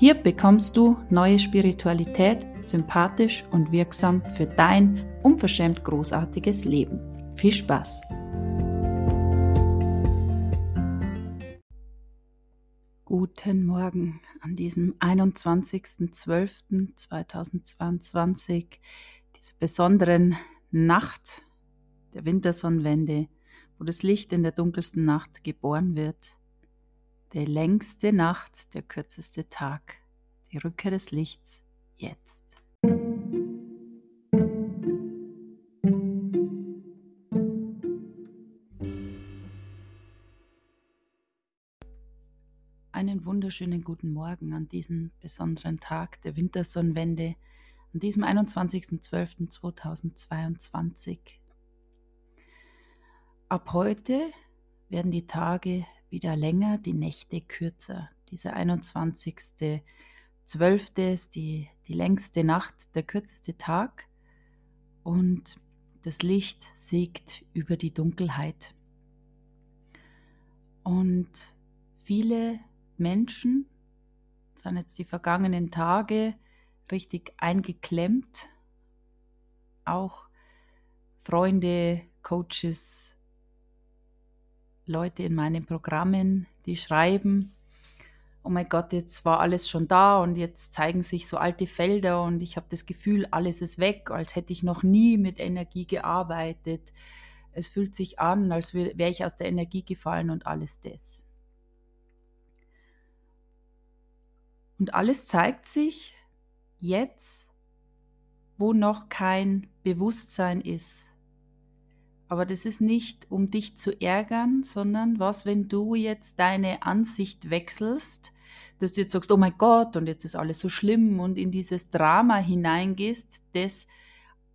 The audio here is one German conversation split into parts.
Hier bekommst du neue Spiritualität, sympathisch und wirksam für dein unverschämt großartiges Leben. Viel Spaß! Guten Morgen an diesem 21.12.2022, dieser besonderen Nacht der Wintersonnenwende, wo das Licht in der dunkelsten Nacht geboren wird der längste Nacht, der kürzeste Tag, die Rückkehr des Lichts jetzt. Einen wunderschönen guten Morgen an diesem besonderen Tag der Wintersonnenwende, an diesem 21.12.2022. Ab heute werden die Tage wieder länger, die Nächte kürzer. Dieser 21.12. ist die, die längste Nacht, der kürzeste Tag und das Licht siegt über die Dunkelheit. Und viele Menschen sind jetzt die vergangenen Tage richtig eingeklemmt. Auch Freunde, Coaches, Leute in meinen Programmen, die schreiben, oh mein Gott, jetzt war alles schon da und jetzt zeigen sich so alte Felder und ich habe das Gefühl, alles ist weg, als hätte ich noch nie mit Energie gearbeitet. Es fühlt sich an, als wäre ich aus der Energie gefallen und alles das. Und alles zeigt sich jetzt, wo noch kein Bewusstsein ist aber das ist nicht, um dich zu ärgern, sondern was, wenn du jetzt deine Ansicht wechselst, dass du jetzt sagst, oh mein Gott, und jetzt ist alles so schlimm und in dieses Drama hineingehst, das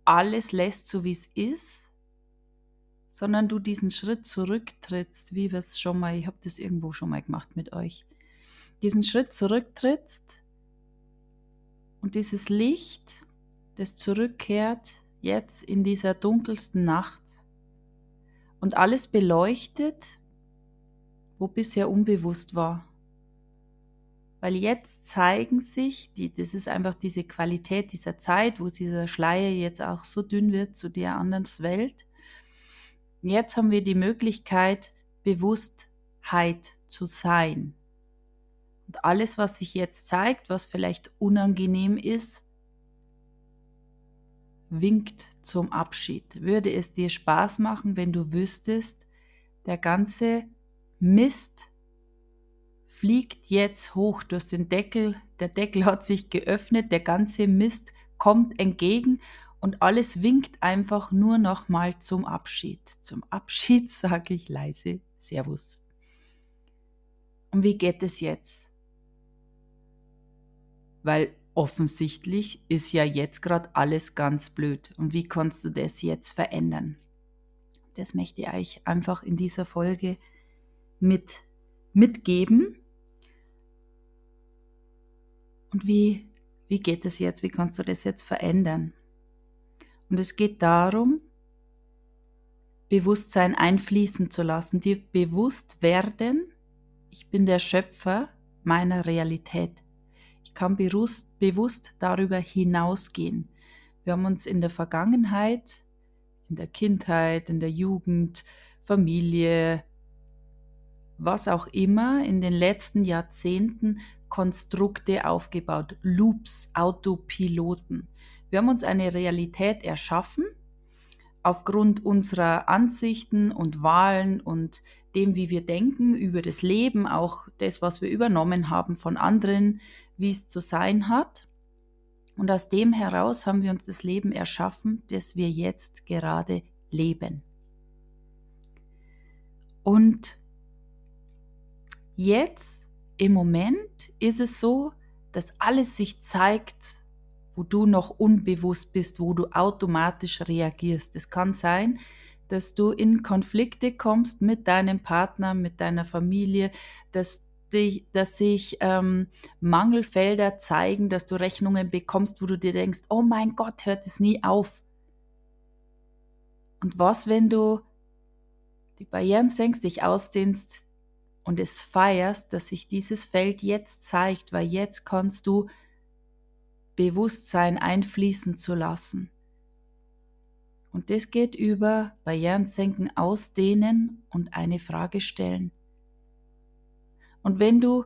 alles lässt so, wie es ist, sondern du diesen Schritt zurücktrittst, wie wir es schon mal, ich habe das irgendwo schon mal gemacht mit euch, diesen Schritt zurücktrittst und dieses Licht, das zurückkehrt jetzt in dieser dunkelsten Nacht, und alles beleuchtet, wo bisher unbewusst war. Weil jetzt zeigen sich, die, das ist einfach diese Qualität dieser Zeit, wo dieser Schleier jetzt auch so dünn wird zu der anderen Welt. Jetzt haben wir die Möglichkeit, Bewusstheit zu sein. Und alles, was sich jetzt zeigt, was vielleicht unangenehm ist, winkt zum Abschied. Würde es dir Spaß machen, wenn du wüsstest, der ganze Mist fliegt jetzt hoch. Du hast den Deckel, der Deckel hat sich geöffnet, der ganze Mist kommt entgegen und alles winkt einfach nur noch mal zum Abschied. Zum Abschied sage ich leise Servus. Und wie geht es jetzt? Weil offensichtlich ist ja jetzt gerade alles ganz blöd. Und wie kannst du das jetzt verändern? Das möchte ich euch einfach in dieser Folge mit, mitgeben. Und wie, wie geht es jetzt? Wie kannst du das jetzt verändern? Und es geht darum, Bewusstsein einfließen zu lassen, dir bewusst werden, ich bin der Schöpfer meiner Realität. Ich kann bewusst, bewusst darüber hinausgehen. Wir haben uns in der Vergangenheit, in der Kindheit, in der Jugend, Familie, was auch immer, in den letzten Jahrzehnten Konstrukte aufgebaut, Loops, Autopiloten. Wir haben uns eine Realität erschaffen, aufgrund unserer Ansichten und Wahlen und dem, wie wir denken über das Leben, auch das, was wir übernommen haben von anderen, wie es zu sein hat. Und aus dem heraus haben wir uns das Leben erschaffen, das wir jetzt gerade leben. Und jetzt im Moment ist es so, dass alles sich zeigt, wo du noch unbewusst bist, wo du automatisch reagierst. Es kann sein, dass du in Konflikte kommst mit deinem Partner, mit deiner Familie, dass, dass sich ähm, Mangelfelder zeigen, dass du Rechnungen bekommst, wo du dir denkst, oh mein Gott, hört es nie auf. Und was, wenn du die Barrieren senkst, dich ausdehnst und es feierst, dass sich dieses Feld jetzt zeigt, weil jetzt kannst du Bewusstsein einfließen zu lassen. Und das geht über Barrieren senken, ausdehnen und eine Frage stellen. Und wenn du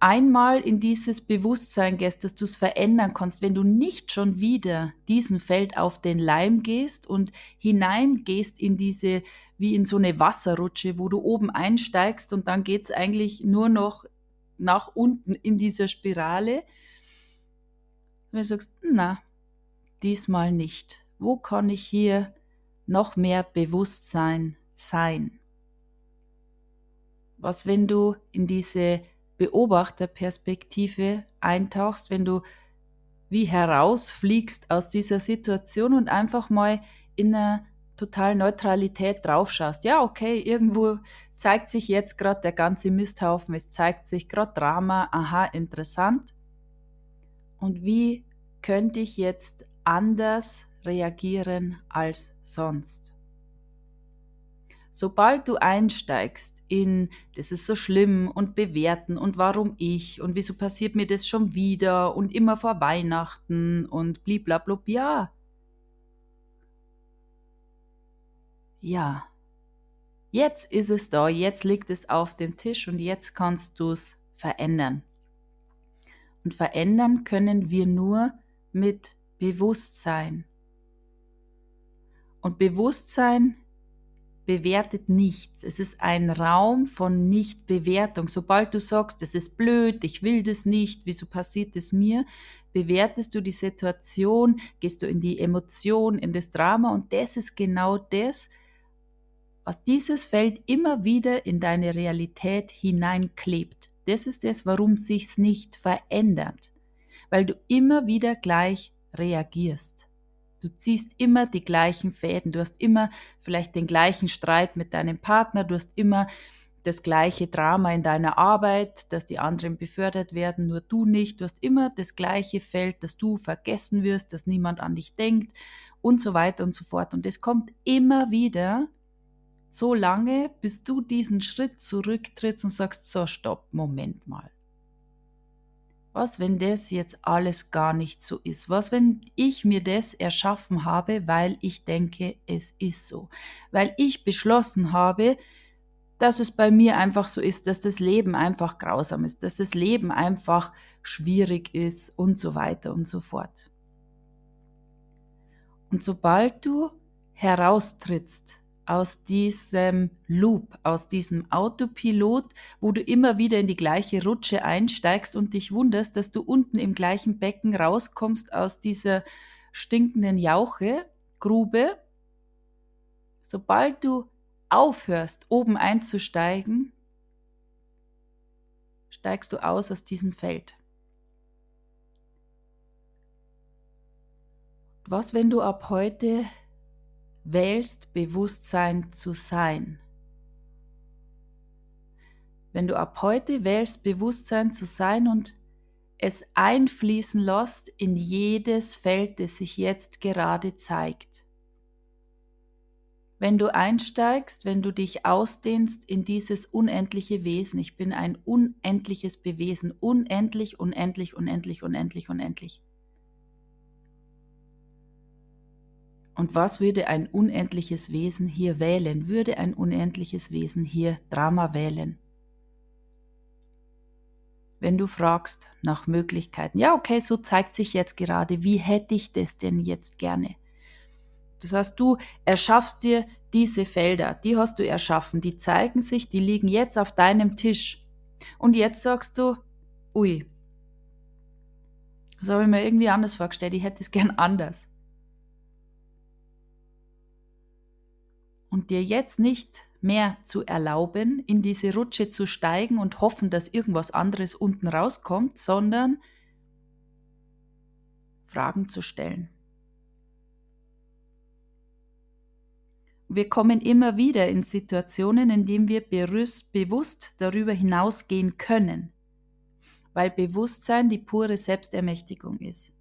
einmal in dieses Bewusstsein gehst, dass du es verändern kannst, wenn du nicht schon wieder diesen Feld auf den Leim gehst und hineingehst in diese, wie in so eine Wasserrutsche, wo du oben einsteigst und dann geht es eigentlich nur noch nach unten in dieser Spirale. Wenn du sagst, na, diesmal nicht. Wo kann ich hier noch mehr Bewusstsein sein? Was, wenn du in diese Beobachterperspektive eintauchst, wenn du wie herausfliegst aus dieser Situation und einfach mal in einer totalen Neutralität draufschaust. Ja, okay, irgendwo zeigt sich jetzt gerade der ganze Misthaufen, es zeigt sich gerade Drama, aha, interessant. Und wie könnte ich jetzt anders reagieren als sonst? Sobald du einsteigst in, das ist so schlimm und bewerten und warum ich und wieso passiert mir das schon wieder und immer vor Weihnachten und bliblablub, ja. Ja. Jetzt ist es da, jetzt liegt es auf dem Tisch und jetzt kannst du es verändern. Und verändern können wir nur mit Bewusstsein. Und Bewusstsein bewertet nichts. Es ist ein Raum von Nichtbewertung. Sobald du sagst, es ist blöd, ich will das nicht, wieso passiert es mir, bewertest du die Situation, gehst du in die Emotion, in das Drama und das ist genau das, was dieses Feld immer wieder in deine Realität hineinklebt. Das ist es, warum sich's nicht verändert, weil du immer wieder gleich reagierst. Du ziehst immer die gleichen Fäden, du hast immer vielleicht den gleichen Streit mit deinem Partner, du hast immer das gleiche Drama in deiner Arbeit, dass die anderen befördert werden, nur du nicht. Du hast immer das gleiche Feld, dass du vergessen wirst, dass niemand an dich denkt und so weiter und so fort. Und es kommt immer wieder so lange, bis du diesen Schritt zurücktrittst und sagst, so, stopp, Moment mal. Was, wenn das jetzt alles gar nicht so ist? Was, wenn ich mir das erschaffen habe, weil ich denke, es ist so? Weil ich beschlossen habe, dass es bei mir einfach so ist, dass das Leben einfach grausam ist, dass das Leben einfach schwierig ist und so weiter und so fort. Und sobald du heraustrittst aus diesem Loop, aus diesem Autopilot, wo du immer wieder in die gleiche Rutsche einsteigst und dich wunderst, dass du unten im gleichen Becken rauskommst aus dieser stinkenden Jauche, Grube. Sobald du aufhörst, oben einzusteigen, steigst du aus aus diesem Feld. Was, wenn du ab heute wählst, Bewusstsein zu sein. Wenn du ab heute wählst, Bewusstsein zu sein und es einfließen lässt in jedes Feld, das sich jetzt gerade zeigt. Wenn du einsteigst, wenn du dich ausdehnst in dieses unendliche Wesen, ich bin ein unendliches Bewesen, unendlich, unendlich, unendlich, unendlich, unendlich. Und was würde ein unendliches Wesen hier wählen? Würde ein unendliches Wesen hier Drama wählen? Wenn du fragst nach Möglichkeiten, ja, okay, so zeigt sich jetzt gerade, wie hätte ich das denn jetzt gerne? Das heißt, du erschaffst dir diese Felder, die hast du erschaffen, die zeigen sich, die liegen jetzt auf deinem Tisch. Und jetzt sagst du, ui, das habe ich mir irgendwie anders vorgestellt, ich hätte es gern anders. Und dir jetzt nicht mehr zu erlauben, in diese Rutsche zu steigen und hoffen, dass irgendwas anderes unten rauskommt, sondern Fragen zu stellen. Wir kommen immer wieder in Situationen, in denen wir bewusst darüber hinausgehen können, weil Bewusstsein die pure Selbstermächtigung ist.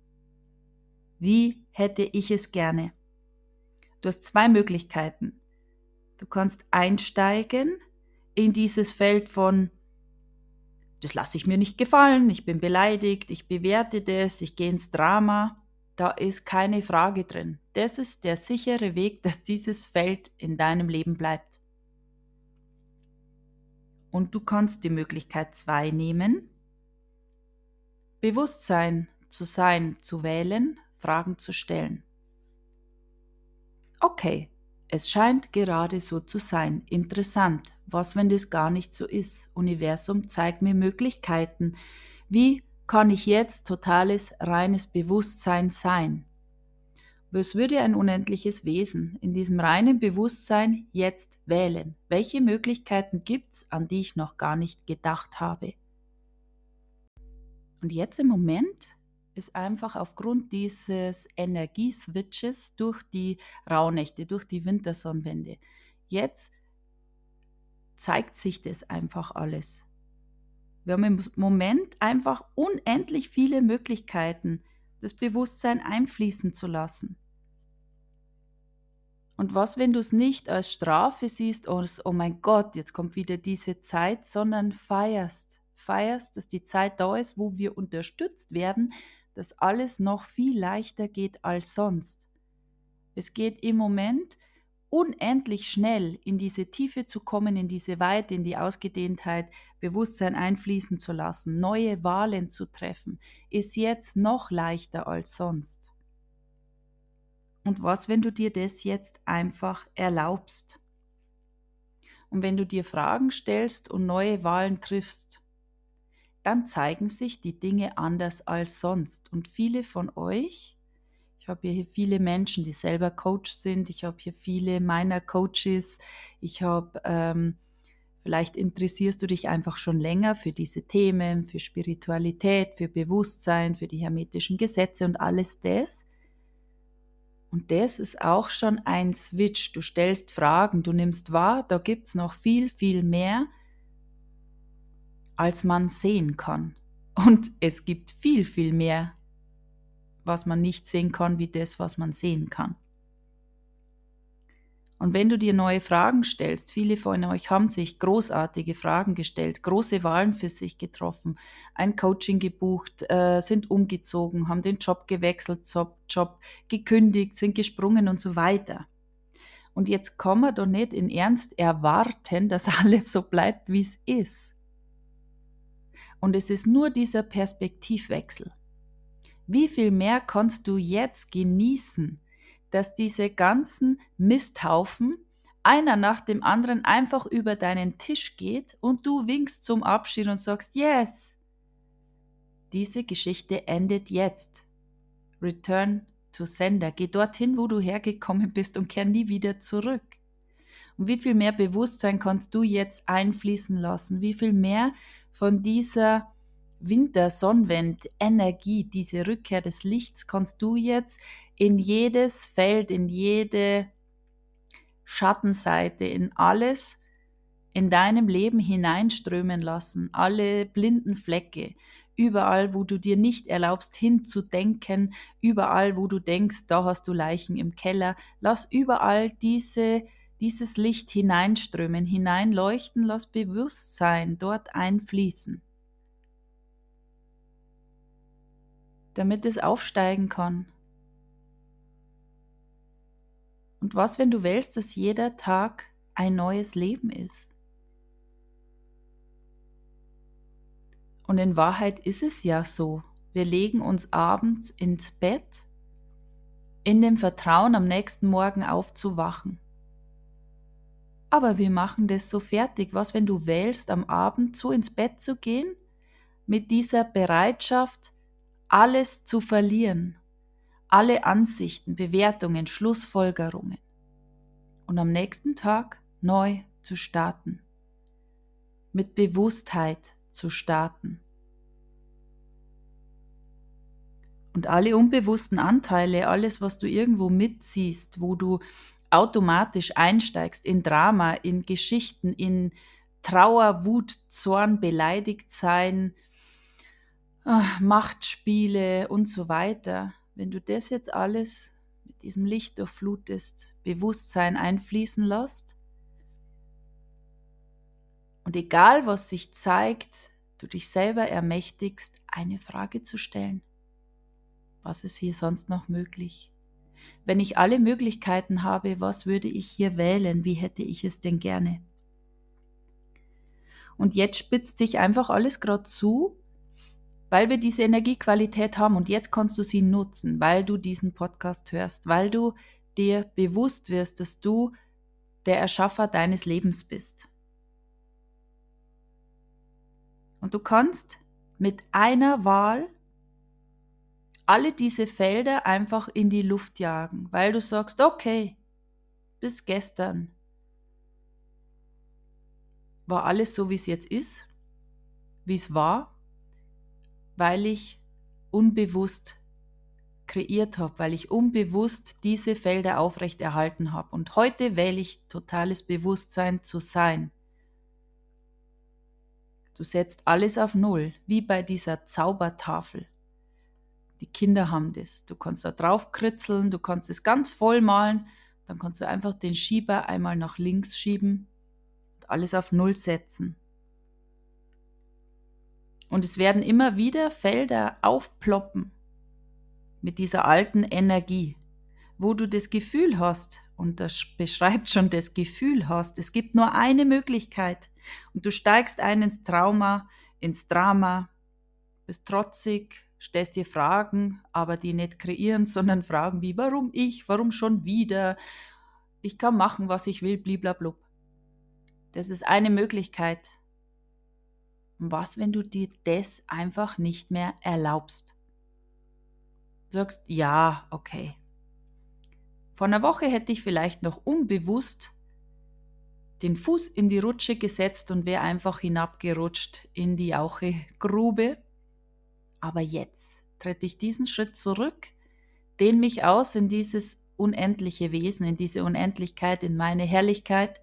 Wie hätte ich es gerne? Du hast zwei Möglichkeiten. Du kannst einsteigen in dieses Feld von, das lasse ich mir nicht gefallen, ich bin beleidigt, ich bewerte das, ich gehe ins Drama. Da ist keine Frage drin. Das ist der sichere Weg, dass dieses Feld in deinem Leben bleibt. Und du kannst die Möglichkeit zwei nehmen. Bewusstsein zu sein, zu wählen, Fragen zu stellen. Okay, es scheint gerade so zu sein. Interessant. Was, wenn das gar nicht so ist? Universum zeigt mir Möglichkeiten. Wie kann ich jetzt totales, reines Bewusstsein sein? Was würde ein unendliches Wesen in diesem reinen Bewusstsein jetzt wählen? Welche Möglichkeiten gibt's, an die ich noch gar nicht gedacht habe? Und jetzt im Moment ist einfach aufgrund dieses Energieswitches durch die Rauhnächte, durch die Wintersonnenwende. Jetzt zeigt sich das einfach alles. Wir haben im Moment einfach unendlich viele Möglichkeiten, das Bewusstsein einfließen zu lassen. Und was, wenn du es nicht als Strafe siehst, als, oh mein Gott, jetzt kommt wieder diese Zeit, sondern feierst, feierst, dass die Zeit da ist, wo wir unterstützt werden, dass alles noch viel leichter geht als sonst. Es geht im Moment unendlich schnell in diese Tiefe zu kommen, in diese Weite, in die Ausgedehntheit, Bewusstsein einfließen zu lassen, neue Wahlen zu treffen, ist jetzt noch leichter als sonst. Und was, wenn du dir das jetzt einfach erlaubst? Und wenn du dir Fragen stellst und neue Wahlen triffst, dann zeigen sich die Dinge anders als sonst. Und viele von euch, ich habe hier viele Menschen, die selber Coach sind, ich habe hier viele meiner Coaches, ich habe, ähm, vielleicht interessierst du dich einfach schon länger für diese Themen, für Spiritualität, für Bewusstsein, für die hermetischen Gesetze und alles das. Und das ist auch schon ein Switch. Du stellst Fragen, du nimmst wahr, da gibt es noch viel, viel mehr, als man sehen kann. Und es gibt viel, viel mehr, was man nicht sehen kann, wie das, was man sehen kann. Und wenn du dir neue Fragen stellst, viele von euch haben sich großartige Fragen gestellt, große Wahlen für sich getroffen, ein Coaching gebucht, äh, sind umgezogen, haben den Job gewechselt, Job, Job gekündigt, sind gesprungen und so weiter. Und jetzt kann man doch nicht in Ernst erwarten, dass alles so bleibt, wie es ist. Und es ist nur dieser Perspektivwechsel. Wie viel mehr kannst du jetzt genießen, dass diese ganzen Misthaufen einer nach dem anderen einfach über deinen Tisch geht und du winkst zum Abschied und sagst, yes. Diese Geschichte endet jetzt. Return to sender. Geh dorthin, wo du hergekommen bist und kehr nie wieder zurück. Und wie viel mehr Bewusstsein kannst du jetzt einfließen lassen? Wie viel mehr von dieser Winter-Sonnenwend-Energie, diese Rückkehr des Lichts, kannst du jetzt in jedes Feld, in jede Schattenseite, in alles in deinem Leben hineinströmen lassen, alle blinden Flecke, überall, wo du dir nicht erlaubst hinzudenken, überall, wo du denkst, da hast du Leichen im Keller, lass überall diese dieses Licht hineinströmen, hineinleuchten, lass Bewusstsein dort einfließen, damit es aufsteigen kann. Und was, wenn du willst, dass jeder Tag ein neues Leben ist? Und in Wahrheit ist es ja so. Wir legen uns abends ins Bett in dem Vertrauen, am nächsten Morgen aufzuwachen. Aber wir machen das so fertig. Was, wenn du wählst, am Abend so ins Bett zu gehen, mit dieser Bereitschaft, alles zu verlieren, alle Ansichten, Bewertungen, Schlussfolgerungen und am nächsten Tag neu zu starten, mit Bewusstheit zu starten. Und alle unbewussten Anteile, alles, was du irgendwo mitziehst, wo du automatisch einsteigst in Drama, in Geschichten, in Trauer, Wut, Zorn, beleidigt sein, ah, Machtspiele und so weiter. Wenn du das jetzt alles mit diesem Licht durchflutest, Bewusstsein einfließen lässt und egal was sich zeigt, du dich selber ermächtigst, eine Frage zu stellen. Was ist hier sonst noch möglich? Wenn ich alle Möglichkeiten habe, was würde ich hier wählen? Wie hätte ich es denn gerne? Und jetzt spitzt sich einfach alles gerade zu, weil wir diese Energiequalität haben und jetzt kannst du sie nutzen, weil du diesen Podcast hörst, weil du dir bewusst wirst, dass du der Erschaffer deines Lebens bist. Und du kannst mit einer Wahl alle diese Felder einfach in die Luft jagen, weil du sagst, okay, bis gestern war alles so, wie es jetzt ist, wie es war, weil ich unbewusst kreiert habe, weil ich unbewusst diese Felder aufrechterhalten habe. Und heute wähle ich totales Bewusstsein zu sein. Du setzt alles auf Null, wie bei dieser Zaubertafel. Die Kinder haben das. Du kannst da drauf kritzeln, du kannst es ganz voll malen, dann kannst du einfach den Schieber einmal nach links schieben und alles auf Null setzen. Und es werden immer wieder Felder aufploppen mit dieser alten Energie, wo du das Gefühl hast, und das beschreibt schon das Gefühl hast, es gibt nur eine Möglichkeit und du steigst ein ins Trauma, ins Drama, bist trotzig, stellst dir Fragen, aber die nicht kreieren, sondern Fragen wie, warum ich, warum schon wieder, ich kann machen, was ich will, bliblablub. Das ist eine Möglichkeit. Und was, wenn du dir das einfach nicht mehr erlaubst? Du sagst, ja, okay. Vor einer Woche hätte ich vielleicht noch unbewusst den Fuß in die Rutsche gesetzt und wäre einfach hinabgerutscht in die Auchegrube aber jetzt trete ich diesen Schritt zurück, dehne mich aus in dieses unendliche Wesen, in diese Unendlichkeit, in meine Herrlichkeit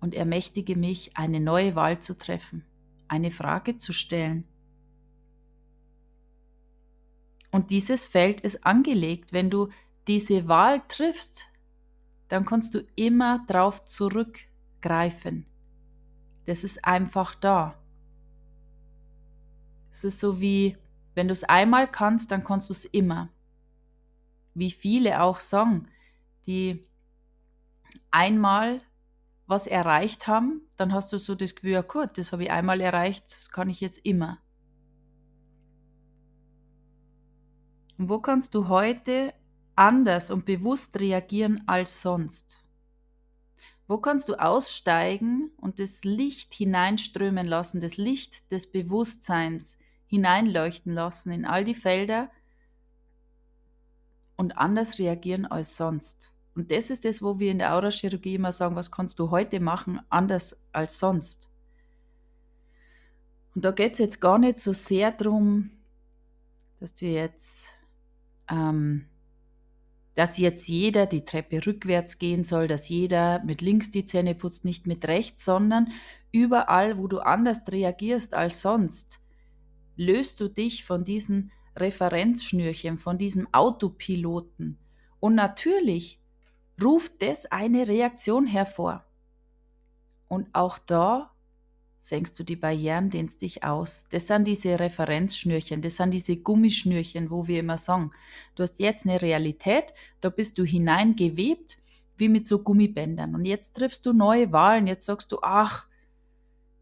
und ermächtige mich, eine neue Wahl zu treffen, eine Frage zu stellen. Und dieses Feld ist angelegt. Wenn du diese Wahl triffst, dann kannst du immer drauf zurückgreifen. Das ist einfach da. Es ist so wie, wenn du es einmal kannst, dann kannst du es immer. Wie viele auch sagen, die einmal was erreicht haben, dann hast du so das Gefühl, ja gut, das habe ich einmal erreicht, das kann ich jetzt immer. Und wo kannst du heute anders und bewusst reagieren als sonst? Wo kannst du aussteigen und das Licht hineinströmen lassen, das Licht des Bewusstseins hineinleuchten lassen in all die Felder und anders reagieren als sonst. Und das ist das, wo wir in der Aurachirurgie immer sagen, was kannst du heute machen anders als sonst. Und da geht es jetzt gar nicht so sehr darum, dass du jetzt, ähm, dass jetzt jeder die Treppe rückwärts gehen soll, dass jeder mit links die Zähne putzt, nicht mit rechts, sondern überall, wo du anders reagierst als sonst, löst du dich von diesen Referenzschnürchen, von diesem Autopiloten. Und natürlich ruft das eine Reaktion hervor. Und auch da senkst du die Barrieren, dehnst dich aus. Das sind diese Referenzschnürchen, das sind diese Gummischnürchen, wo wir immer sagen, du hast jetzt eine Realität, da bist du hineingewebt, wie mit so Gummibändern. Und jetzt triffst du neue Wahlen, jetzt sagst du, ach,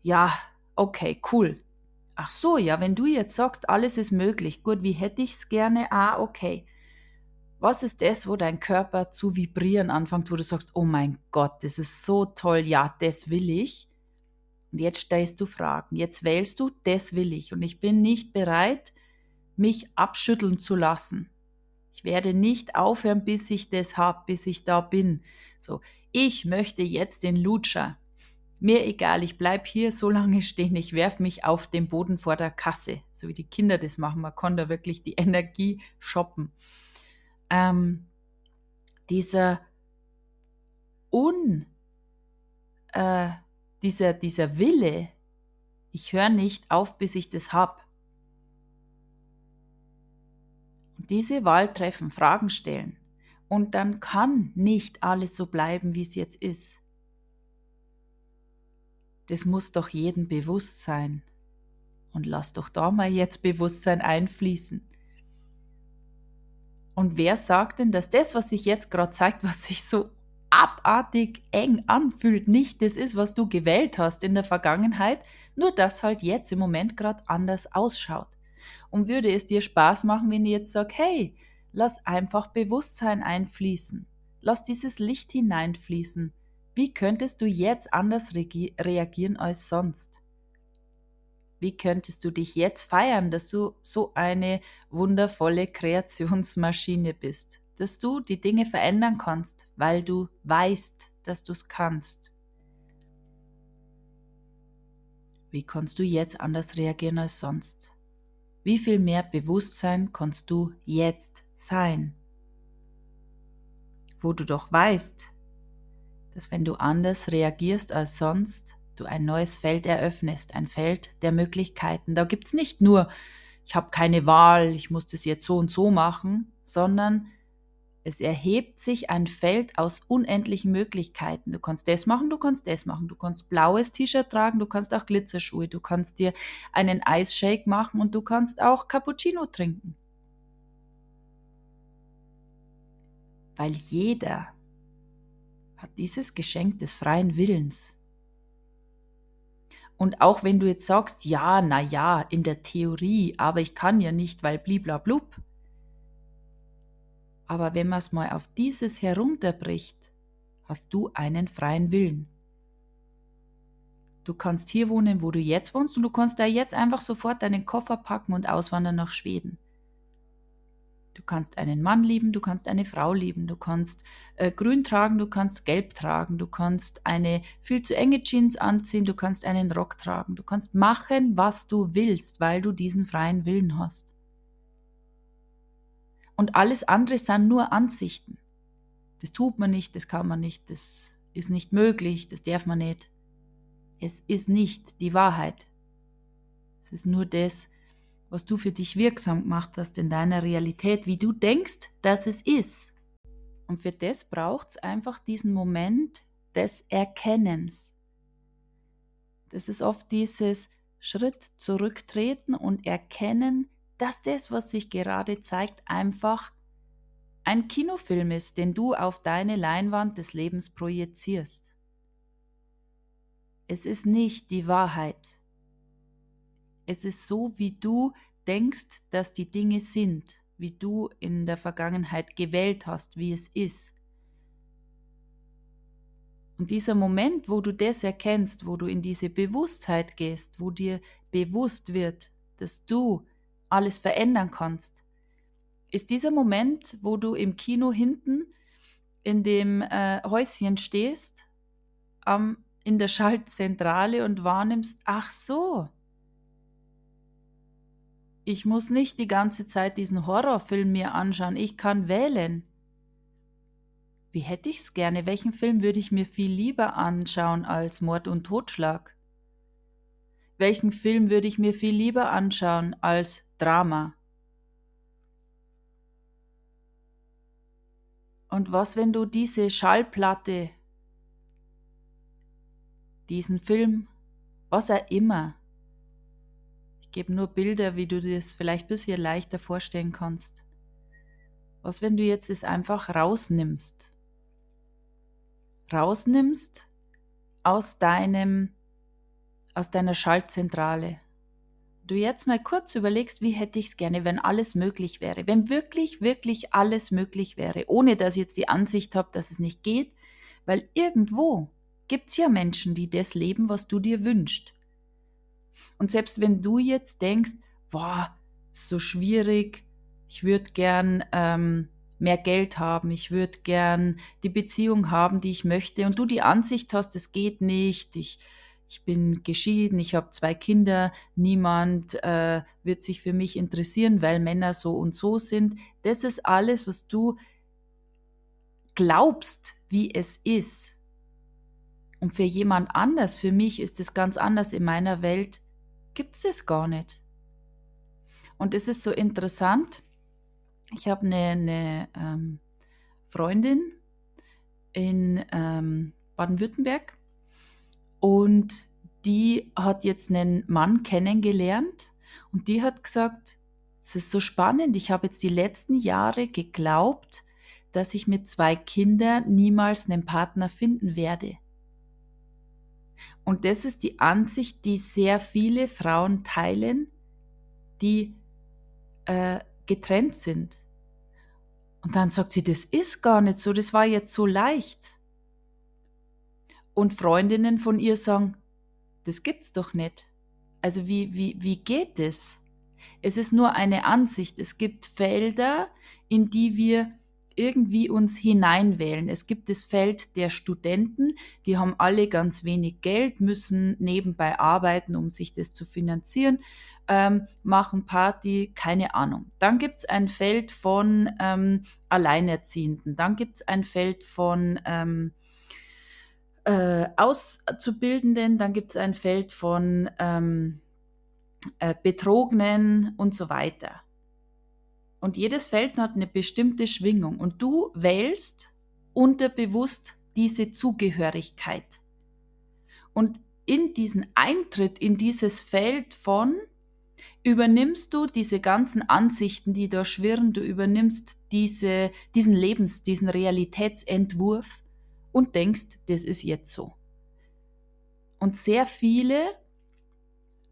ja, okay, cool, Ach so, ja, wenn du jetzt sagst, alles ist möglich, gut, wie hätte ich es gerne? Ah, okay. Was ist das, wo dein Körper zu vibrieren anfängt, wo du sagst, oh mein Gott, das ist so toll, ja, das will ich. Und jetzt stellst du Fragen, jetzt wählst du, das will ich. Und ich bin nicht bereit, mich abschütteln zu lassen. Ich werde nicht aufhören, bis ich das habe, bis ich da bin. So, ich möchte jetzt den Lutscher. Mir egal, ich bleib hier so lange stehen, ich werf mich auf den Boden vor der Kasse, so wie die Kinder das machen. Man kann da wirklich die Energie shoppen. Ähm, dieser Un, äh, dieser, dieser Wille, ich höre nicht auf, bis ich das hab. Und diese Wahl treffen, Fragen stellen. Und dann kann nicht alles so bleiben, wie es jetzt ist. Das muss doch jedem bewusst sein. Und lass doch da mal jetzt Bewusstsein einfließen. Und wer sagt denn, dass das, was sich jetzt gerade zeigt, was sich so abartig eng anfühlt, nicht das ist, was du gewählt hast in der Vergangenheit, nur dass halt jetzt im Moment gerade anders ausschaut. Und würde es dir Spaß machen, wenn ich jetzt sage, hey, lass einfach Bewusstsein einfließen, lass dieses Licht hineinfließen. Wie könntest du jetzt anders reagieren als sonst? Wie könntest du dich jetzt feiern, dass du so eine wundervolle Kreationsmaschine bist? Dass du die Dinge verändern kannst, weil du weißt, dass du es kannst. Wie kannst du jetzt anders reagieren als sonst? Wie viel mehr Bewusstsein kannst du jetzt sein? Wo du doch weißt, dass wenn du anders reagierst als sonst, du ein neues Feld eröffnest, ein Feld der Möglichkeiten. Da gibt es nicht nur, ich habe keine Wahl, ich muss das jetzt so und so machen, sondern es erhebt sich ein Feld aus unendlichen Möglichkeiten. Du kannst das machen, du kannst das machen. Du kannst blaues T-Shirt tragen, du kannst auch Glitzerschuhe, du kannst dir einen Eisshake machen und du kannst auch Cappuccino trinken. Weil jeder hat dieses Geschenk des freien Willens. Und auch wenn du jetzt sagst, ja, na ja, in der Theorie, aber ich kann ja nicht, weil bliblablub, aber wenn man es mal auf dieses herunterbricht, hast du einen freien Willen. Du kannst hier wohnen, wo du jetzt wohnst, und du kannst da jetzt einfach sofort deinen Koffer packen und auswandern nach Schweden. Du kannst einen Mann lieben, du kannst eine Frau lieben, du kannst äh, grün tragen, du kannst gelb tragen, du kannst eine viel zu enge Jeans anziehen, du kannst einen Rock tragen, du kannst machen, was du willst, weil du diesen freien Willen hast und alles andere sind nur Ansichten. Das tut man nicht, das kann man nicht, das ist nicht möglich, das darf man nicht. Es ist nicht die Wahrheit. Es ist nur das, was du für dich wirksam gemacht hast in deiner Realität, wie du denkst, dass es ist. Und für das braucht es einfach diesen Moment des Erkennens. Das ist oft dieses Schritt zurücktreten und erkennen, dass das, was sich gerade zeigt, einfach ein Kinofilm ist, den du auf deine Leinwand des Lebens projizierst. Es ist nicht die Wahrheit. Es ist so, wie du denkst, dass die Dinge sind, wie du in der Vergangenheit gewählt hast, wie es ist. Und dieser Moment, wo du das erkennst, wo du in diese Bewusstheit gehst, wo dir bewusst wird, dass du alles verändern kannst, ist dieser Moment, wo du im Kino hinten in dem äh, Häuschen stehst, ähm, in der Schaltzentrale und wahrnimmst, ach so, ich muss nicht die ganze Zeit diesen Horrorfilm mir anschauen, ich kann wählen. Wie hätte ich's gerne? Welchen Film würde ich mir viel lieber anschauen als Mord und Totschlag? Welchen Film würde ich mir viel lieber anschauen als Drama? Und was, wenn du diese Schallplatte, diesen Film, was auch immer, ich gebe nur Bilder, wie du dir das vielleicht ein bisschen leichter vorstellen kannst. Was, wenn du jetzt es einfach rausnimmst? Rausnimmst aus deinem aus deiner Schaltzentrale. Du jetzt mal kurz überlegst, wie hätte ich es gerne, wenn alles möglich wäre, wenn wirklich, wirklich alles möglich wäre, ohne dass ich jetzt die Ansicht habe, dass es nicht geht, weil irgendwo gibt es ja Menschen, die das leben, was du dir wünschst. Und selbst wenn du jetzt denkst, boah, so schwierig, ich würde gern ähm, mehr Geld haben, ich würde gern die Beziehung haben, die ich möchte und du die Ansicht hast, es geht nicht, ich, ich bin geschieden, ich habe zwei Kinder, niemand äh, wird sich für mich interessieren, weil Männer so und so sind. Das ist alles, was du glaubst, wie es ist. Und für jemand anders, für mich ist es ganz anders. In meiner Welt gibt es es gar nicht. Und es ist so interessant. Ich habe eine, eine ähm, Freundin in ähm, Baden-Württemberg und die hat jetzt einen Mann kennengelernt und die hat gesagt, es ist so spannend, ich habe jetzt die letzten Jahre geglaubt, dass ich mit zwei Kindern niemals einen Partner finden werde. Und das ist die Ansicht, die sehr viele Frauen teilen, die äh, getrennt sind. Und dann sagt sie, das ist gar nicht so, das war jetzt so leicht. Und Freundinnen von ihr sagen, das gibt's doch nicht. Also wie, wie, wie geht es? Es ist nur eine Ansicht. Es gibt Felder, in die wir irgendwie uns hineinwählen. Es gibt das Feld der Studenten, die haben alle ganz wenig Geld, müssen nebenbei arbeiten, um sich das zu finanzieren, ähm, machen Party, keine Ahnung. Dann gibt es ein Feld von ähm, Alleinerziehenden, dann gibt es ein Feld von ähm, äh, Auszubildenden, dann gibt es ein Feld von ähm, äh, Betrogenen und so weiter. Und jedes Feld hat eine bestimmte Schwingung und du wählst unterbewusst diese Zugehörigkeit. Und in diesen Eintritt in dieses Feld von übernimmst du diese ganzen Ansichten, die da schwirren, du übernimmst diese, diesen Lebens, diesen Realitätsentwurf und denkst, das ist jetzt so. Und sehr viele,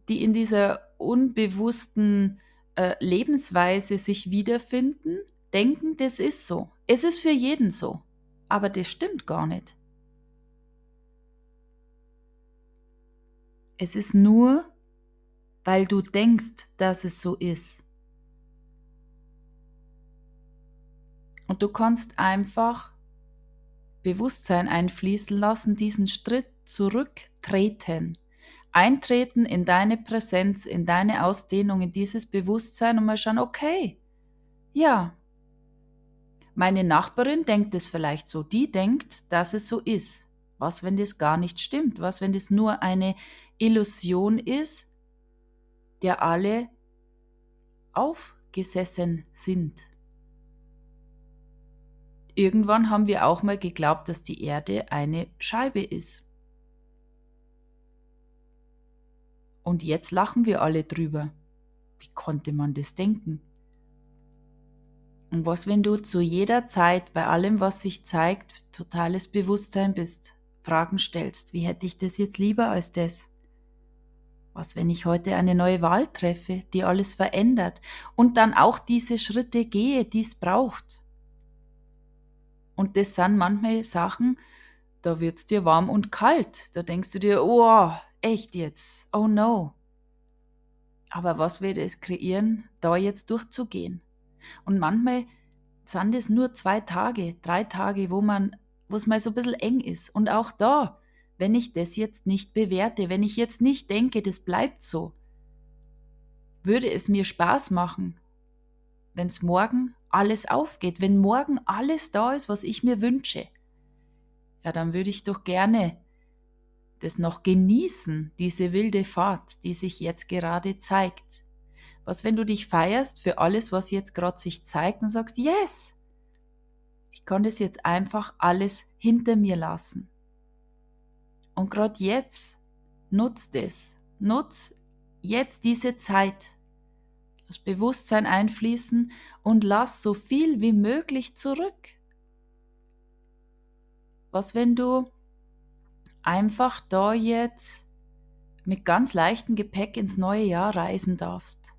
die in dieser unbewussten äh, Lebensweise sich wiederfinden, denken, das ist so. Es ist für jeden so. Aber das stimmt gar nicht. Es ist nur, weil du denkst, dass es so ist. Und du kannst einfach Bewusstsein einfließen lassen, diesen Schritt zurücktreten eintreten in deine Präsenz, in deine Ausdehnung, in dieses Bewusstsein und mal schauen, okay, ja, meine Nachbarin denkt es vielleicht so, die denkt, dass es so ist. Was, wenn das gar nicht stimmt? Was, wenn das nur eine Illusion ist, der alle aufgesessen sind? Irgendwann haben wir auch mal geglaubt, dass die Erde eine Scheibe ist. Und jetzt lachen wir alle drüber. Wie konnte man das denken? Und was, wenn du zu jeder Zeit bei allem, was sich zeigt, totales Bewusstsein bist, Fragen stellst, wie hätte ich das jetzt lieber als das? Was, wenn ich heute eine neue Wahl treffe, die alles verändert und dann auch diese Schritte gehe, die es braucht? Und das sind manchmal Sachen, da wird es dir warm und kalt. Da denkst du dir, oh, echt jetzt? Oh no. Aber was würde es kreieren, da jetzt durchzugehen? Und manchmal sind es nur zwei Tage, drei Tage, wo man, wo es mal so ein bisschen eng ist. Und auch da, wenn ich das jetzt nicht bewerte, wenn ich jetzt nicht denke, das bleibt so, würde es mir Spaß machen, wenn es morgen alles aufgeht, wenn morgen alles da ist, was ich mir wünsche. Ja, dann würde ich doch gerne das noch genießen, diese wilde Fahrt, die sich jetzt gerade zeigt. Was, wenn du dich feierst für alles, was jetzt gerade sich zeigt und sagst, yes, ich kann das jetzt einfach alles hinter mir lassen. Und gerade jetzt, nutz das, nutz jetzt diese Zeit, das Bewusstsein einfließen und lass so viel wie möglich zurück. Was, wenn du einfach da jetzt mit ganz leichtem Gepäck ins neue Jahr reisen darfst.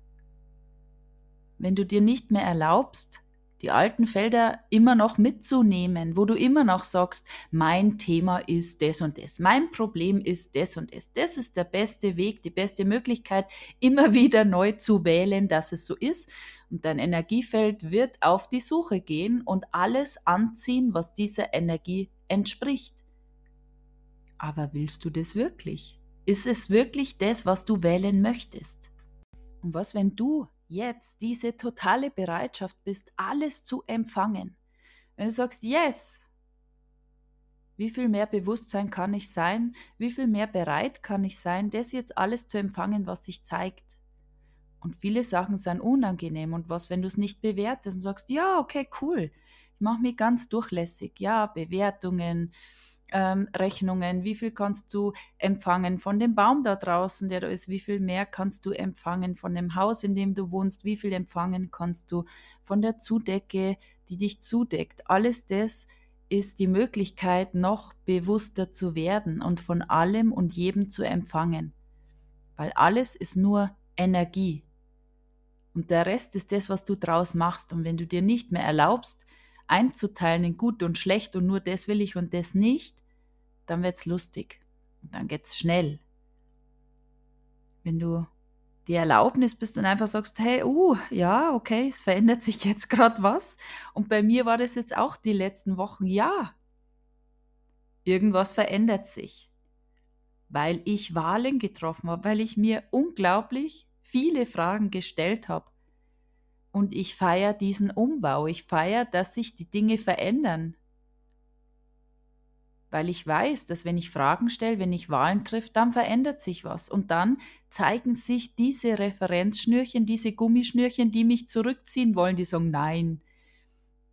Wenn du dir nicht mehr erlaubst, die alten Felder immer noch mitzunehmen, wo du immer noch sagst, mein Thema ist das und das, mein Problem ist das und das. Das ist der beste Weg, die beste Möglichkeit, immer wieder neu zu wählen, dass es so ist. Und dein Energiefeld wird auf die Suche gehen und alles anziehen, was dieser Energie entspricht. Aber willst du das wirklich? Ist es wirklich das, was du wählen möchtest? Und was, wenn du jetzt diese totale Bereitschaft bist, alles zu empfangen? Wenn du sagst, yes, wie viel mehr Bewusstsein kann ich sein? Wie viel mehr bereit kann ich sein, das jetzt alles zu empfangen, was sich zeigt? Und viele Sachen sind unangenehm. Und was, wenn du es nicht bewertest und sagst, ja, okay, cool, ich mache mich ganz durchlässig. Ja, Bewertungen, ähm, Rechnungen, wie viel kannst du empfangen von dem Baum da draußen, der da ist, wie viel mehr kannst du empfangen von dem Haus, in dem du wohnst, wie viel empfangen kannst du von der Zudecke, die dich zudeckt. Alles das ist die Möglichkeit, noch bewusster zu werden und von allem und jedem zu empfangen. Weil alles ist nur Energie. Und der Rest ist das, was du draus machst. Und wenn du dir nicht mehr erlaubst, einzuteilen in gut und schlecht und nur das will ich und das nicht, dann wird's lustig. Und dann geht's schnell. Wenn du die Erlaubnis bist und einfach sagst, hey, uh, ja, okay, es verändert sich jetzt gerade was. Und bei mir war das jetzt auch die letzten Wochen, ja, irgendwas verändert sich. Weil ich Wahlen getroffen habe, weil ich mir unglaublich viele Fragen gestellt habe. Und ich feiere diesen Umbau. Ich feiere, dass sich die Dinge verändern. Weil ich weiß, dass wenn ich Fragen stelle, wenn ich Wahlen treffe, dann verändert sich was. Und dann zeigen sich diese Referenzschnürchen, diese Gummischnürchen, die mich zurückziehen wollen, die sagen, nein,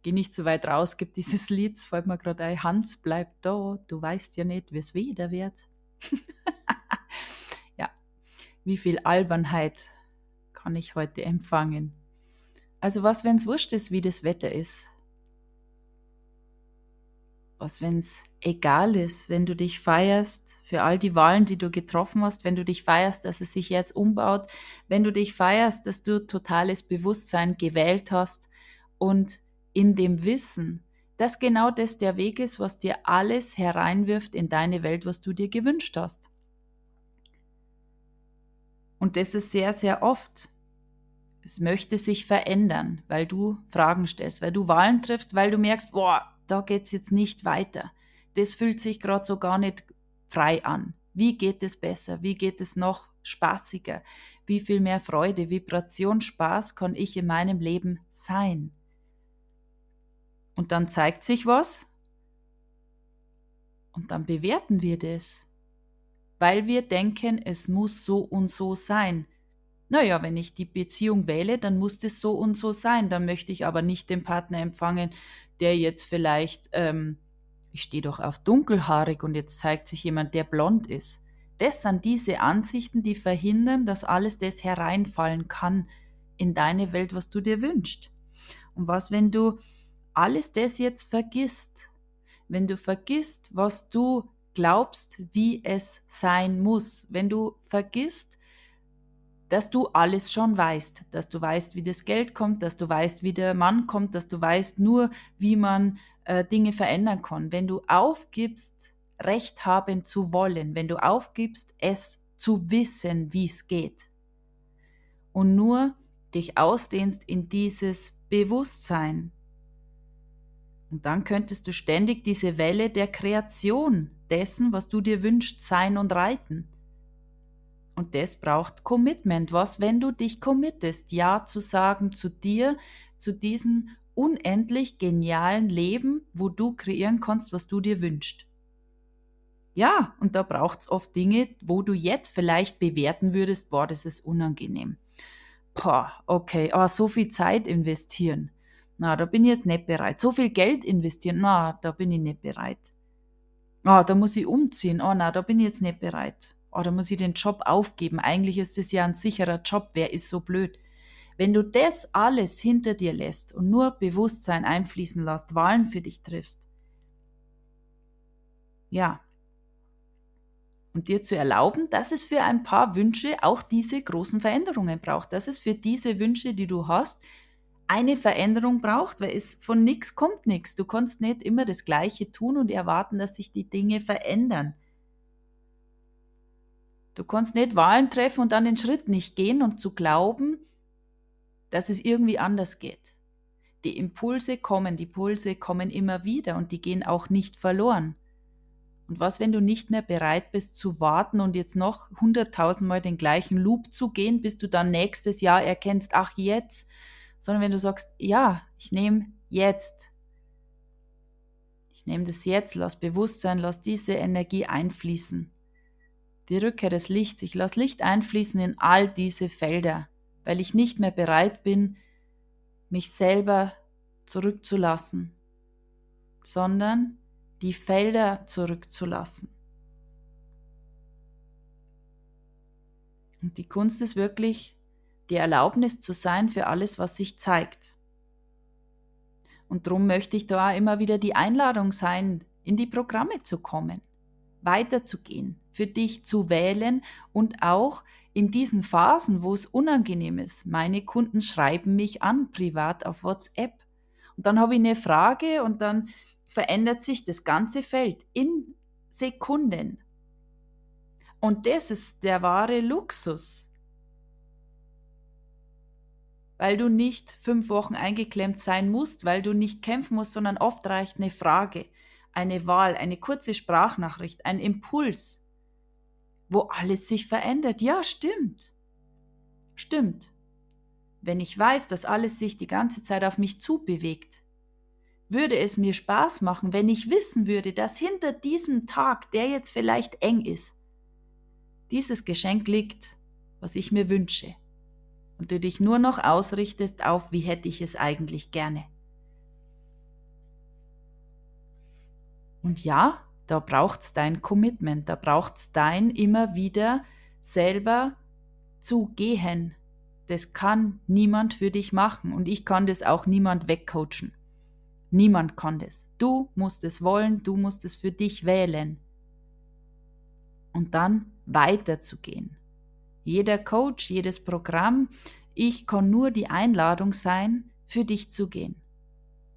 geh nicht so weit raus, gibt dieses Lied, fällt mir gerade ein, Hans bleibt da, du weißt ja nicht, wie es wieder wird. ja, wie viel Albernheit kann ich heute empfangen? Also was, wenn es wurscht ist, wie das Wetter ist? Was, wenn es egal ist, wenn du dich feierst für all die Wahlen, die du getroffen hast, wenn du dich feierst, dass es sich jetzt umbaut, wenn du dich feierst, dass du totales Bewusstsein gewählt hast und in dem Wissen, dass genau das der Weg ist, was dir alles hereinwirft in deine Welt, was du dir gewünscht hast. Und das ist sehr, sehr oft es möchte sich verändern, weil du Fragen stellst, weil du Wahlen triffst, weil du merkst, boah, da geht's jetzt nicht weiter. Das fühlt sich gerade so gar nicht frei an. Wie geht es besser? Wie geht es noch spaßiger? Wie viel mehr Freude, Vibration, Spaß kann ich in meinem Leben sein? Und dann zeigt sich was und dann bewerten wir das, weil wir denken, es muss so und so sein naja, wenn ich die Beziehung wähle, dann muss das so und so sein. Dann möchte ich aber nicht den Partner empfangen, der jetzt vielleicht, ähm, ich stehe doch auf dunkelhaarig und jetzt zeigt sich jemand, der blond ist. Das sind diese Ansichten, die verhindern, dass alles das hereinfallen kann in deine Welt, was du dir wünschst. Und was, wenn du alles das jetzt vergisst? Wenn du vergisst, was du glaubst, wie es sein muss. Wenn du vergisst, dass du alles schon weißt, dass du weißt, wie das Geld kommt, dass du weißt, wie der Mann kommt, dass du weißt nur, wie man äh, Dinge verändern kann. Wenn du aufgibst, Recht haben zu wollen, wenn du aufgibst, es zu wissen, wie es geht und nur dich ausdehnst in dieses Bewusstsein. Und dann könntest du ständig diese Welle der Kreation dessen, was du dir wünschst, sein und reiten. Und das braucht Commitment. Was, wenn du dich committest, Ja zu sagen zu dir, zu diesem unendlich genialen Leben, wo du kreieren kannst, was du dir wünschst. Ja, und da braucht es oft Dinge, wo du jetzt vielleicht bewerten würdest, boah, das ist unangenehm. Boah, okay, oh, so viel Zeit investieren. Na, da bin ich jetzt nicht bereit. So viel Geld investieren, na, da bin ich nicht bereit. Ah, da muss ich umziehen. Oh, na, da bin ich jetzt nicht bereit oder muss ich den Job aufgeben? Eigentlich ist es ja ein sicherer Job. Wer ist so blöd? Wenn du das alles hinter dir lässt und nur Bewusstsein einfließen lässt, Wahlen für dich triffst, ja, und dir zu erlauben, dass es für ein paar Wünsche auch diese großen Veränderungen braucht, dass es für diese Wünsche, die du hast, eine Veränderung braucht, weil es von nichts kommt nichts. Du kannst nicht immer das Gleiche tun und erwarten, dass sich die Dinge verändern. Du kannst nicht Wahlen treffen und dann den Schritt nicht gehen und zu glauben, dass es irgendwie anders geht. Die Impulse kommen, die Pulse kommen immer wieder und die gehen auch nicht verloren. Und was, wenn du nicht mehr bereit bist zu warten und jetzt noch hunderttausendmal den gleichen Loop zu gehen, bis du dann nächstes Jahr erkennst, ach jetzt, sondern wenn du sagst, ja, ich nehme jetzt. Ich nehme das jetzt, lass Bewusstsein, lass diese Energie einfließen. Die Rückkehr des Lichts, ich lasse Licht einfließen in all diese Felder, weil ich nicht mehr bereit bin, mich selber zurückzulassen, sondern die Felder zurückzulassen. Und die Kunst ist wirklich, die Erlaubnis zu sein für alles, was sich zeigt. Und darum möchte ich da immer wieder die Einladung sein, in die Programme zu kommen, weiterzugehen, für dich zu wählen und auch in diesen Phasen, wo es unangenehm ist. Meine Kunden schreiben mich an, privat auf WhatsApp. Und dann habe ich eine Frage und dann verändert sich das ganze Feld in Sekunden. Und das ist der wahre Luxus. Weil du nicht fünf Wochen eingeklemmt sein musst, weil du nicht kämpfen musst, sondern oft reicht eine Frage, eine Wahl, eine kurze Sprachnachricht, ein Impuls, wo alles sich verändert. Ja, stimmt. Stimmt. Wenn ich weiß, dass alles sich die ganze Zeit auf mich zubewegt, würde es mir Spaß machen, wenn ich wissen würde, dass hinter diesem Tag, der jetzt vielleicht eng ist, dieses Geschenk liegt, was ich mir wünsche, und du dich nur noch ausrichtest auf, wie hätte ich es eigentlich gerne. Und ja, da braucht's dein Commitment, da braucht's dein immer wieder selber zu gehen. Das kann niemand für dich machen und ich kann das auch niemand wegcoachen. Niemand kann das. Du musst es wollen, du musst es für dich wählen. Und dann weiterzugehen. Jeder Coach, jedes Programm, ich kann nur die Einladung sein, für dich zu gehen.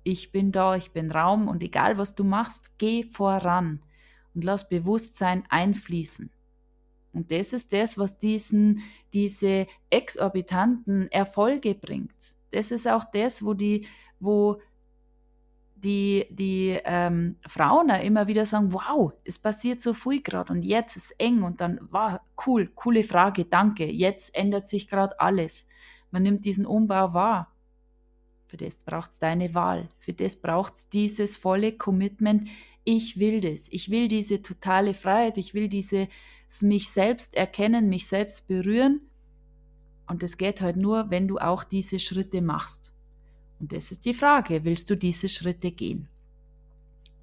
Ich bin da, ich bin Raum und egal was du machst, geh voran und lass Bewusstsein einfließen. Und das ist das, was diesen, diese exorbitanten Erfolge bringt. Das ist auch das, wo die, wo die, die ähm, Frauen immer wieder sagen, wow, es passiert so viel gerade und jetzt ist eng und dann, wow, cool, coole Frage, danke, jetzt ändert sich gerade alles. Man nimmt diesen Umbau wahr. Für das braucht es deine Wahl, für das braucht es dieses volle Commitment, ich will das, ich will diese totale Freiheit, ich will dieses mich selbst erkennen, mich selbst berühren und das geht halt nur, wenn du auch diese Schritte machst. Und das ist die Frage, willst du diese Schritte gehen?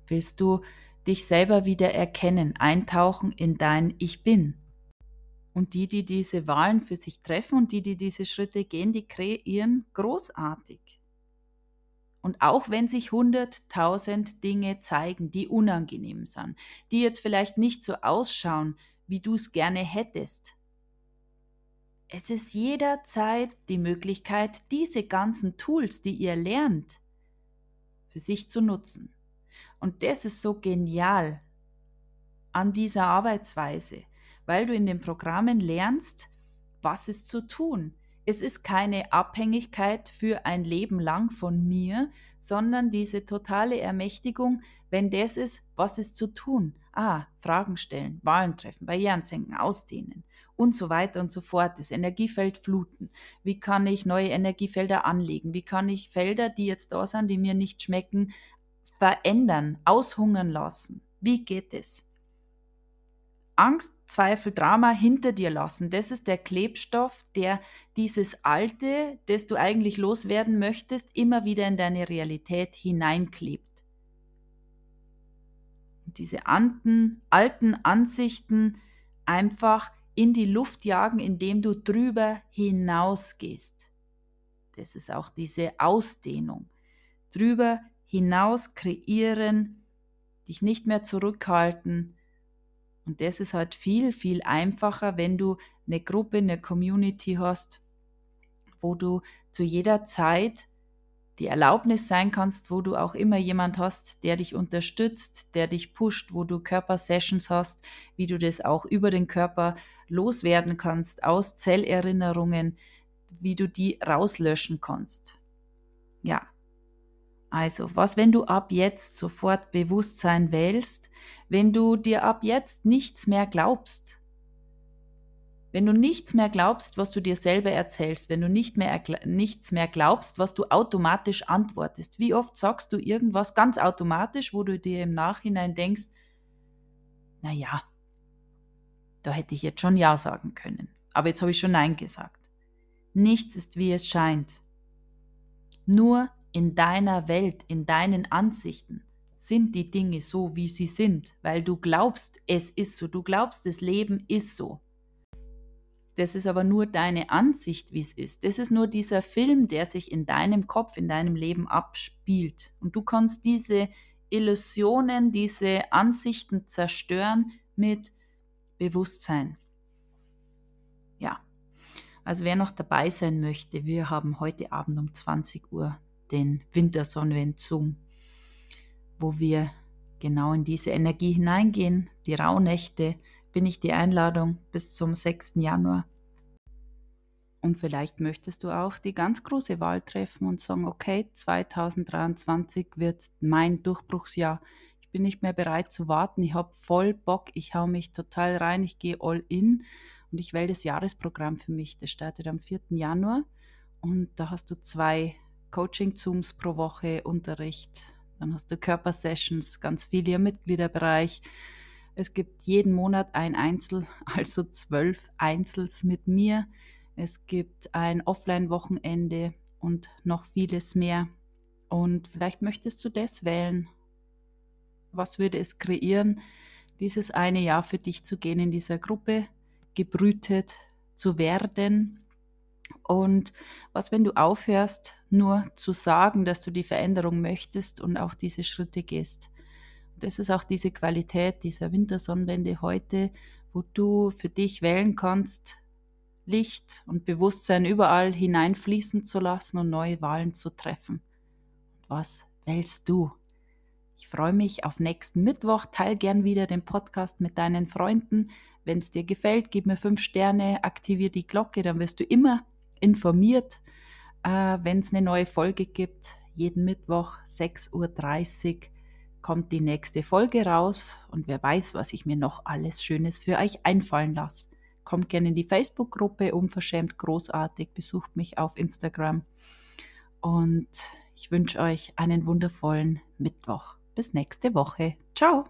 Willst du dich selber wieder erkennen, eintauchen in dein Ich bin? Und die, die diese Wahlen für sich treffen und die, die diese Schritte gehen, die kreieren großartig. Und auch wenn sich hunderttausend Dinge zeigen, die unangenehm sind, die jetzt vielleicht nicht so ausschauen, wie du es gerne hättest, es ist jederzeit die Möglichkeit, diese ganzen Tools, die ihr lernt, für sich zu nutzen. Und das ist so genial an dieser Arbeitsweise, weil du in den Programmen lernst, was ist zu tun. Es ist keine Abhängigkeit für ein Leben lang von mir, sondern diese totale Ermächtigung, wenn das ist, was ist zu tun. Ah, Fragen stellen, Wahlen treffen, Barrieren senken, ausdehnen und so weiter und so fort. Das Energiefeld fluten. Wie kann ich neue Energiefelder anlegen? Wie kann ich Felder, die jetzt da sind, die mir nicht schmecken, verändern, aushungern lassen? Wie geht es? Angst, Zweifel, Drama hinter dir lassen. Das ist der Klebstoff, der dieses Alte, das du eigentlich loswerden möchtest, immer wieder in deine Realität hineinklebt. Und diese alten, alten Ansichten einfach in die Luft jagen, indem du drüber hinausgehst. Das ist auch diese Ausdehnung. Drüber hinaus kreieren, dich nicht mehr zurückhalten. Und das ist halt viel, viel einfacher, wenn du eine Gruppe, eine Community hast, wo du zu jeder Zeit die Erlaubnis sein kannst, wo du auch immer jemand hast, der dich unterstützt, der dich pusht, wo du Körpersessions hast, wie du das auch über den Körper loswerden kannst aus Zellerinnerungen, wie du die rauslöschen kannst. Ja. Also, was, wenn du ab jetzt sofort Bewusstsein wählst, wenn du dir ab jetzt nichts mehr glaubst? Wenn du nichts mehr glaubst, was du dir selber erzählst, wenn du nicht mehr nichts mehr glaubst, was du automatisch antwortest. Wie oft sagst du irgendwas ganz automatisch, wo du dir im Nachhinein denkst, na ja, da hätte ich jetzt schon Ja sagen können. Aber jetzt habe ich schon Nein gesagt. Nichts ist, wie es scheint. Nur in deiner Welt, in deinen Ansichten sind die Dinge so, wie sie sind, weil du glaubst, es ist so, du glaubst, das Leben ist so. Das ist aber nur deine Ansicht, wie es ist. Das ist nur dieser Film, der sich in deinem Kopf, in deinem Leben abspielt. Und du kannst diese Illusionen, diese Ansichten zerstören mit Bewusstsein. Ja, also wer noch dabei sein möchte, wir haben heute Abend um 20 Uhr den Wintersonnenwend-Zoom, wo wir genau in diese Energie hineingehen. Die Rauhnächte bin ich die Einladung bis zum 6. Januar. Und vielleicht möchtest du auch die ganz große Wahl treffen und sagen, okay, 2023 wird mein Durchbruchsjahr. Ich bin nicht mehr bereit zu warten. Ich habe voll Bock. Ich hau mich total rein. Ich gehe all in. Und ich wähle das Jahresprogramm für mich. Das startet am 4. Januar. Und da hast du zwei Coaching-Zooms pro Woche, Unterricht. Dann hast du Körpersessions, ganz viel im Mitgliederbereich. Es gibt jeden Monat ein Einzel, also zwölf Einzels mit mir es gibt ein Offline-Wochenende und noch vieles mehr. Und vielleicht möchtest du das wählen. Was würde es kreieren, dieses eine Jahr für dich zu gehen in dieser Gruppe, gebrütet zu werden? Und was, wenn du aufhörst, nur zu sagen, dass du die Veränderung möchtest und auch diese Schritte gehst? Das ist auch diese Qualität dieser Wintersonnenwende heute, wo du für dich wählen kannst, Licht und Bewusstsein überall hineinfließen zu lassen und neue Wahlen zu treffen. Was wählst du? Ich freue mich auf nächsten Mittwoch. Teil gern wieder den Podcast mit deinen Freunden. Wenn es dir gefällt, gib mir fünf Sterne, aktiviere die Glocke, dann wirst du immer informiert, äh, wenn es eine neue Folge gibt. Jeden Mittwoch 6.30 Uhr kommt die nächste Folge raus und wer weiß, was ich mir noch alles Schönes für euch einfallen lasse. Kommt gerne in die Facebook-Gruppe Unverschämt Großartig, besucht mich auf Instagram und ich wünsche euch einen wundervollen Mittwoch. Bis nächste Woche. Ciao!